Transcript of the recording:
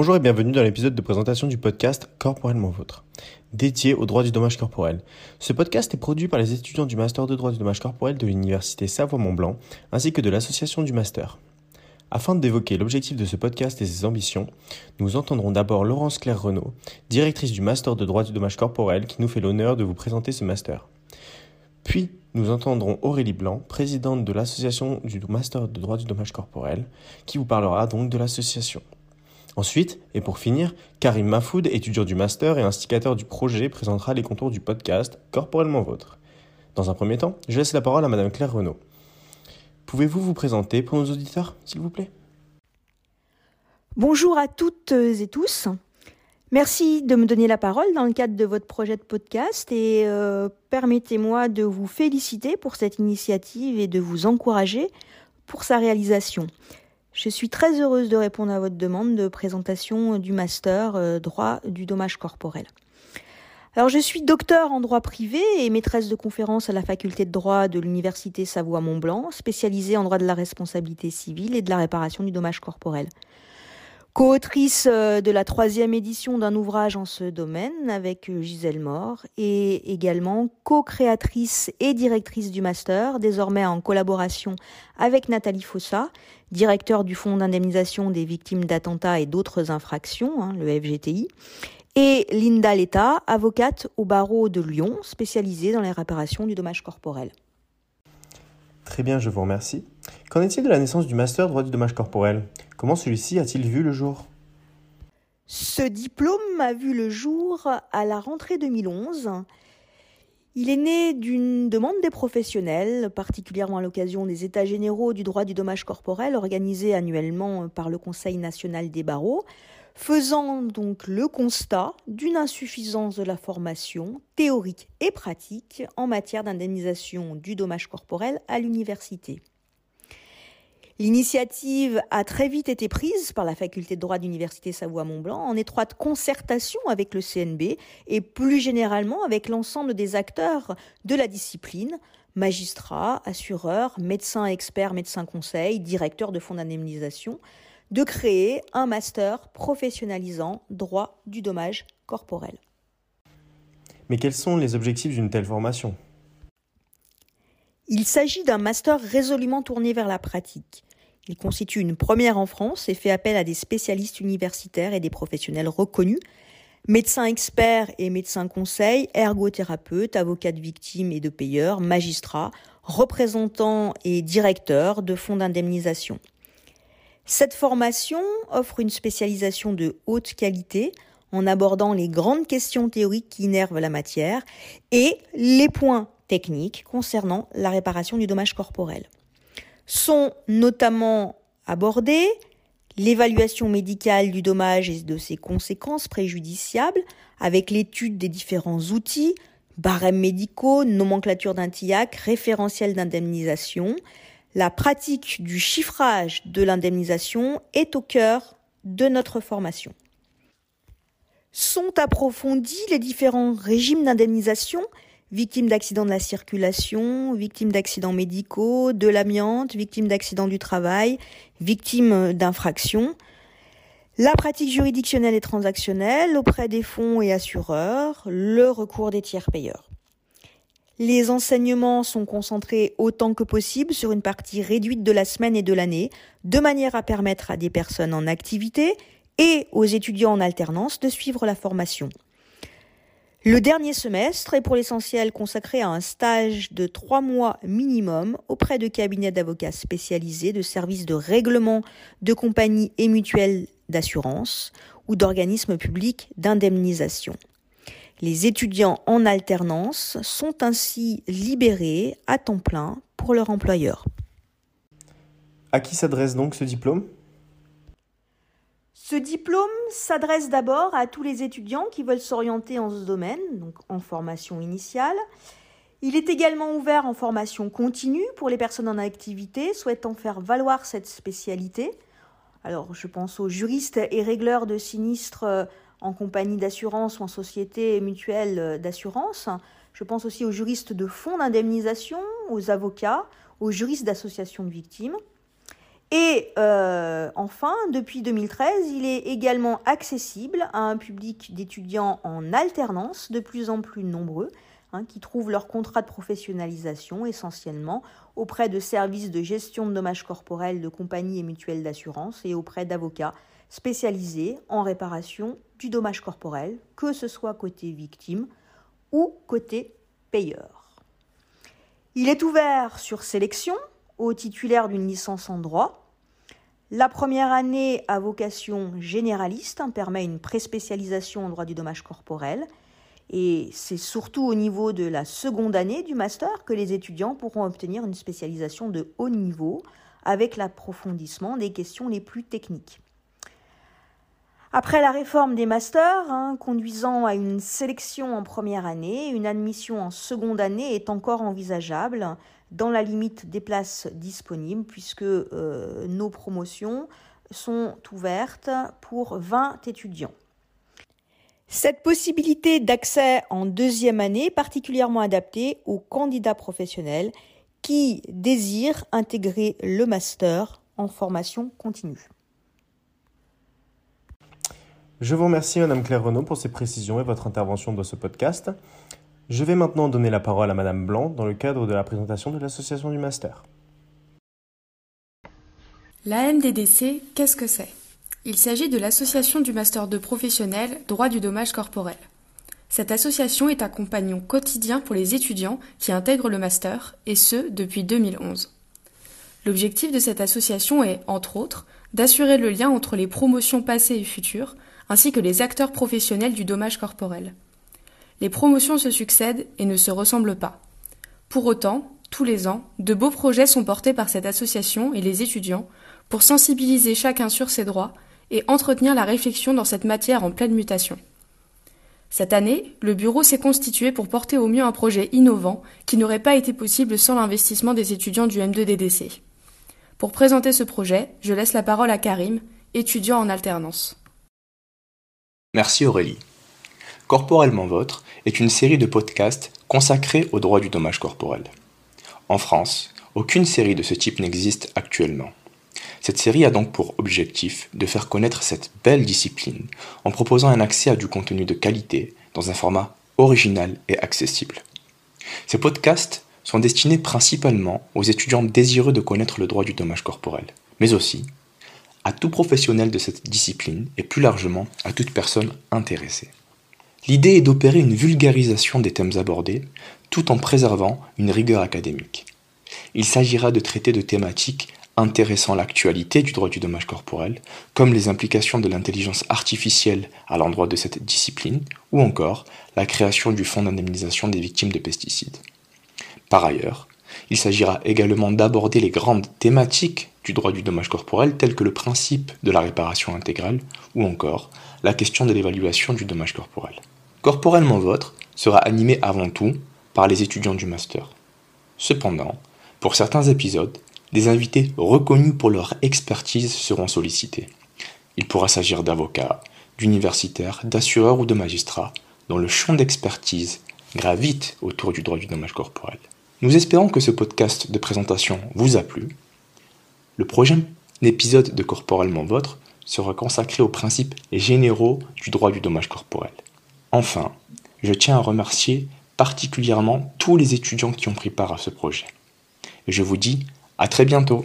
Bonjour et bienvenue dans l'épisode de présentation du podcast Corporellement Vôtre, dédié au droit du dommage corporel. Ce podcast est produit par les étudiants du Master de droit du dommage corporel de l'Université Savoie-Mont-Blanc ainsi que de l'Association du Master. Afin d'évoquer l'objectif de ce podcast et ses ambitions, nous entendrons d'abord Laurence Claire Renaud, directrice du Master de droit du dommage corporel, qui nous fait l'honneur de vous présenter ce master. Puis, nous entendrons Aurélie Blanc, présidente de l'association du Master de droit du dommage corporel, qui vous parlera donc de l'association. Ensuite, et pour finir, Karim Mafoud, étudiant du master et instigateur du projet, présentera les contours du podcast Corporellement Vôtre. Dans un premier temps, je laisse la parole à Madame Claire Renaud. Pouvez-vous vous présenter pour nos auditeurs, s'il vous plaît? Bonjour à toutes et tous. Merci de me donner la parole dans le cadre de votre projet de podcast et euh, permettez-moi de vous féliciter pour cette initiative et de vous encourager pour sa réalisation. Je suis très heureuse de répondre à votre demande de présentation du master euh, droit du dommage corporel. Alors, je suis docteur en droit privé et maîtresse de conférence à la faculté de droit de l'université Savoie-Mont-Blanc, spécialisée en droit de la responsabilité civile et de la réparation du dommage corporel. Co-autrice euh, de la troisième édition d'un ouvrage en ce domaine avec euh, Gisèle Mort et également co-créatrice et directrice du master, désormais en collaboration avec Nathalie Fossa, directeur du Fonds d'indemnisation des victimes d'attentats et d'autres infractions, hein, le FGTI, et Linda Letta, avocate au barreau de Lyon, spécialisée dans les réparations du dommage corporel. Très bien, je vous remercie. Qu'en est-il de la naissance du master droit du dommage corporel? Comment celui-ci a-t-il vu le jour? Ce diplôme a vu le jour à la rentrée 2011. Il est né d'une demande des professionnels, particulièrement à l'occasion des États généraux du droit du dommage corporel organisés annuellement par le Conseil national des barreaux, faisant donc le constat d'une insuffisance de la formation théorique et pratique en matière d'indemnisation du dommage corporel à l'université. L'initiative a très vite été prise par la faculté de droit d'Université Savoie-Mont-Blanc en étroite concertation avec le CNB et plus généralement avec l'ensemble des acteurs de la discipline, magistrats, assureurs, médecins experts, médecins conseils, directeurs de fonds d'indemnisation, de créer un master professionnalisant droit du dommage corporel. Mais quels sont les objectifs d'une telle formation? Il s'agit d'un master résolument tourné vers la pratique. Il constitue une première en France et fait appel à des spécialistes universitaires et des professionnels reconnus, médecins experts et médecins conseils, ergothérapeutes, avocats de victimes et de payeurs, magistrats, représentants et directeurs de fonds d'indemnisation. Cette formation offre une spécialisation de haute qualité en abordant les grandes questions théoriques qui innervent la matière et les points techniques concernant la réparation du dommage corporel. Sont notamment abordés l'évaluation médicale du dommage et de ses conséquences préjudiciables avec l'étude des différents outils, barèmes médicaux, nomenclature d'un TIAC, référentiel d'indemnisation, la pratique du chiffrage de l'indemnisation est au cœur de notre formation. Sont approfondis les différents régimes d'indemnisation, victimes d'accidents de la circulation, victimes d'accidents médicaux, de l'amiante, victimes d'accidents du travail, victimes d'infractions, la pratique juridictionnelle et transactionnelle auprès des fonds et assureurs, le recours des tiers payeurs. Les enseignements sont concentrés autant que possible sur une partie réduite de la semaine et de l'année, de manière à permettre à des personnes en activité et aux étudiants en alternance de suivre la formation. Le dernier semestre est pour l'essentiel consacré à un stage de trois mois minimum auprès de cabinets d'avocats spécialisés, de services de règlement de compagnies et mutuelles d'assurance ou d'organismes publics d'indemnisation. Les étudiants en alternance sont ainsi libérés à temps plein pour leur employeur. À qui s'adresse donc ce diplôme? Ce diplôme s'adresse d'abord à tous les étudiants qui veulent s'orienter en ce domaine, donc en formation initiale. Il est également ouvert en formation continue pour les personnes en activité souhaitant faire valoir cette spécialité. Alors, je pense aux juristes et régleurs de sinistres en compagnie d'assurance ou en société mutuelle d'assurance. Je pense aussi aux juristes de fonds d'indemnisation, aux avocats, aux juristes d'associations de victimes. Et euh, enfin, depuis 2013, il est également accessible à un public d'étudiants en alternance de plus en plus nombreux, hein, qui trouvent leur contrat de professionnalisation essentiellement auprès de services de gestion de dommages corporels de compagnies et mutuelles d'assurance et auprès d'avocats spécialisés en réparation du dommage corporel, que ce soit côté victime ou côté payeur. Il est ouvert sur sélection aux titulaires d'une licence en droit. La première année à vocation généraliste hein, permet une préspécialisation en droit du dommage corporel. Et c'est surtout au niveau de la seconde année du master que les étudiants pourront obtenir une spécialisation de haut niveau avec l'approfondissement des questions les plus techniques. Après la réforme des masters, hein, conduisant à une sélection en première année, une admission en seconde année est encore envisageable dans la limite des places disponibles puisque euh, nos promotions sont ouvertes pour 20 étudiants. Cette possibilité d'accès en deuxième année est particulièrement adaptée aux candidats professionnels qui désirent intégrer le master en formation continue. Je vous remercie, Madame Claire Renaud, pour ces précisions et votre intervention dans ce podcast. Je vais maintenant donner la parole à Madame Blanc dans le cadre de la présentation de l'association du master. La MDDC, qu'est-ce que c'est? Il s'agit de l'association du master de professionnels droit du dommage corporel. Cette association est un compagnon quotidien pour les étudiants qui intègrent le master, et ce depuis 2011. L'objectif de cette association est, entre autres, d'assurer le lien entre les promotions passées et futures, ainsi que les acteurs professionnels du dommage corporel. Les promotions se succèdent et ne se ressemblent pas. Pour autant, tous les ans, de beaux projets sont portés par cette association et les étudiants pour sensibiliser chacun sur ses droits et entretenir la réflexion dans cette matière en pleine mutation. Cette année, le bureau s'est constitué pour porter au mieux un projet innovant qui n'aurait pas été possible sans l'investissement des étudiants du M2DDC. Pour présenter ce projet, je laisse la parole à Karim, étudiant en alternance. Merci Aurélie. Corporellement Votre est une série de podcasts consacrés au droit du dommage corporel. En France, aucune série de ce type n'existe actuellement. Cette série a donc pour objectif de faire connaître cette belle discipline en proposant un accès à du contenu de qualité dans un format original et accessible. Ces podcasts sont destinés principalement aux étudiants désireux de connaître le droit du dommage corporel, mais aussi à tout professionnel de cette discipline et plus largement à toute personne intéressée. L'idée est d'opérer une vulgarisation des thèmes abordés tout en préservant une rigueur académique. Il s'agira de traiter de thématiques intéressant l'actualité du droit du dommage corporel, comme les implications de l'intelligence artificielle à l'endroit de cette discipline, ou encore la création du fonds d'indemnisation des victimes de pesticides. Par ailleurs, il s'agira également d'aborder les grandes thématiques du droit du dommage corporel telles que le principe de la réparation intégrale ou encore la question de l'évaluation du dommage corporel. Corporellement Votre sera animé avant tout par les étudiants du master. Cependant, pour certains épisodes, des invités reconnus pour leur expertise seront sollicités. Il pourra s'agir d'avocats, d'universitaires, d'assureurs ou de magistrats dont le champ d'expertise gravite autour du droit du dommage corporel. Nous espérons que ce podcast de présentation vous a plu. Le prochain épisode de Corporellement Votre sera consacré aux principes généraux du droit du dommage corporel. Enfin, je tiens à remercier particulièrement tous les étudiants qui ont pris part à ce projet. Et je vous dis à très bientôt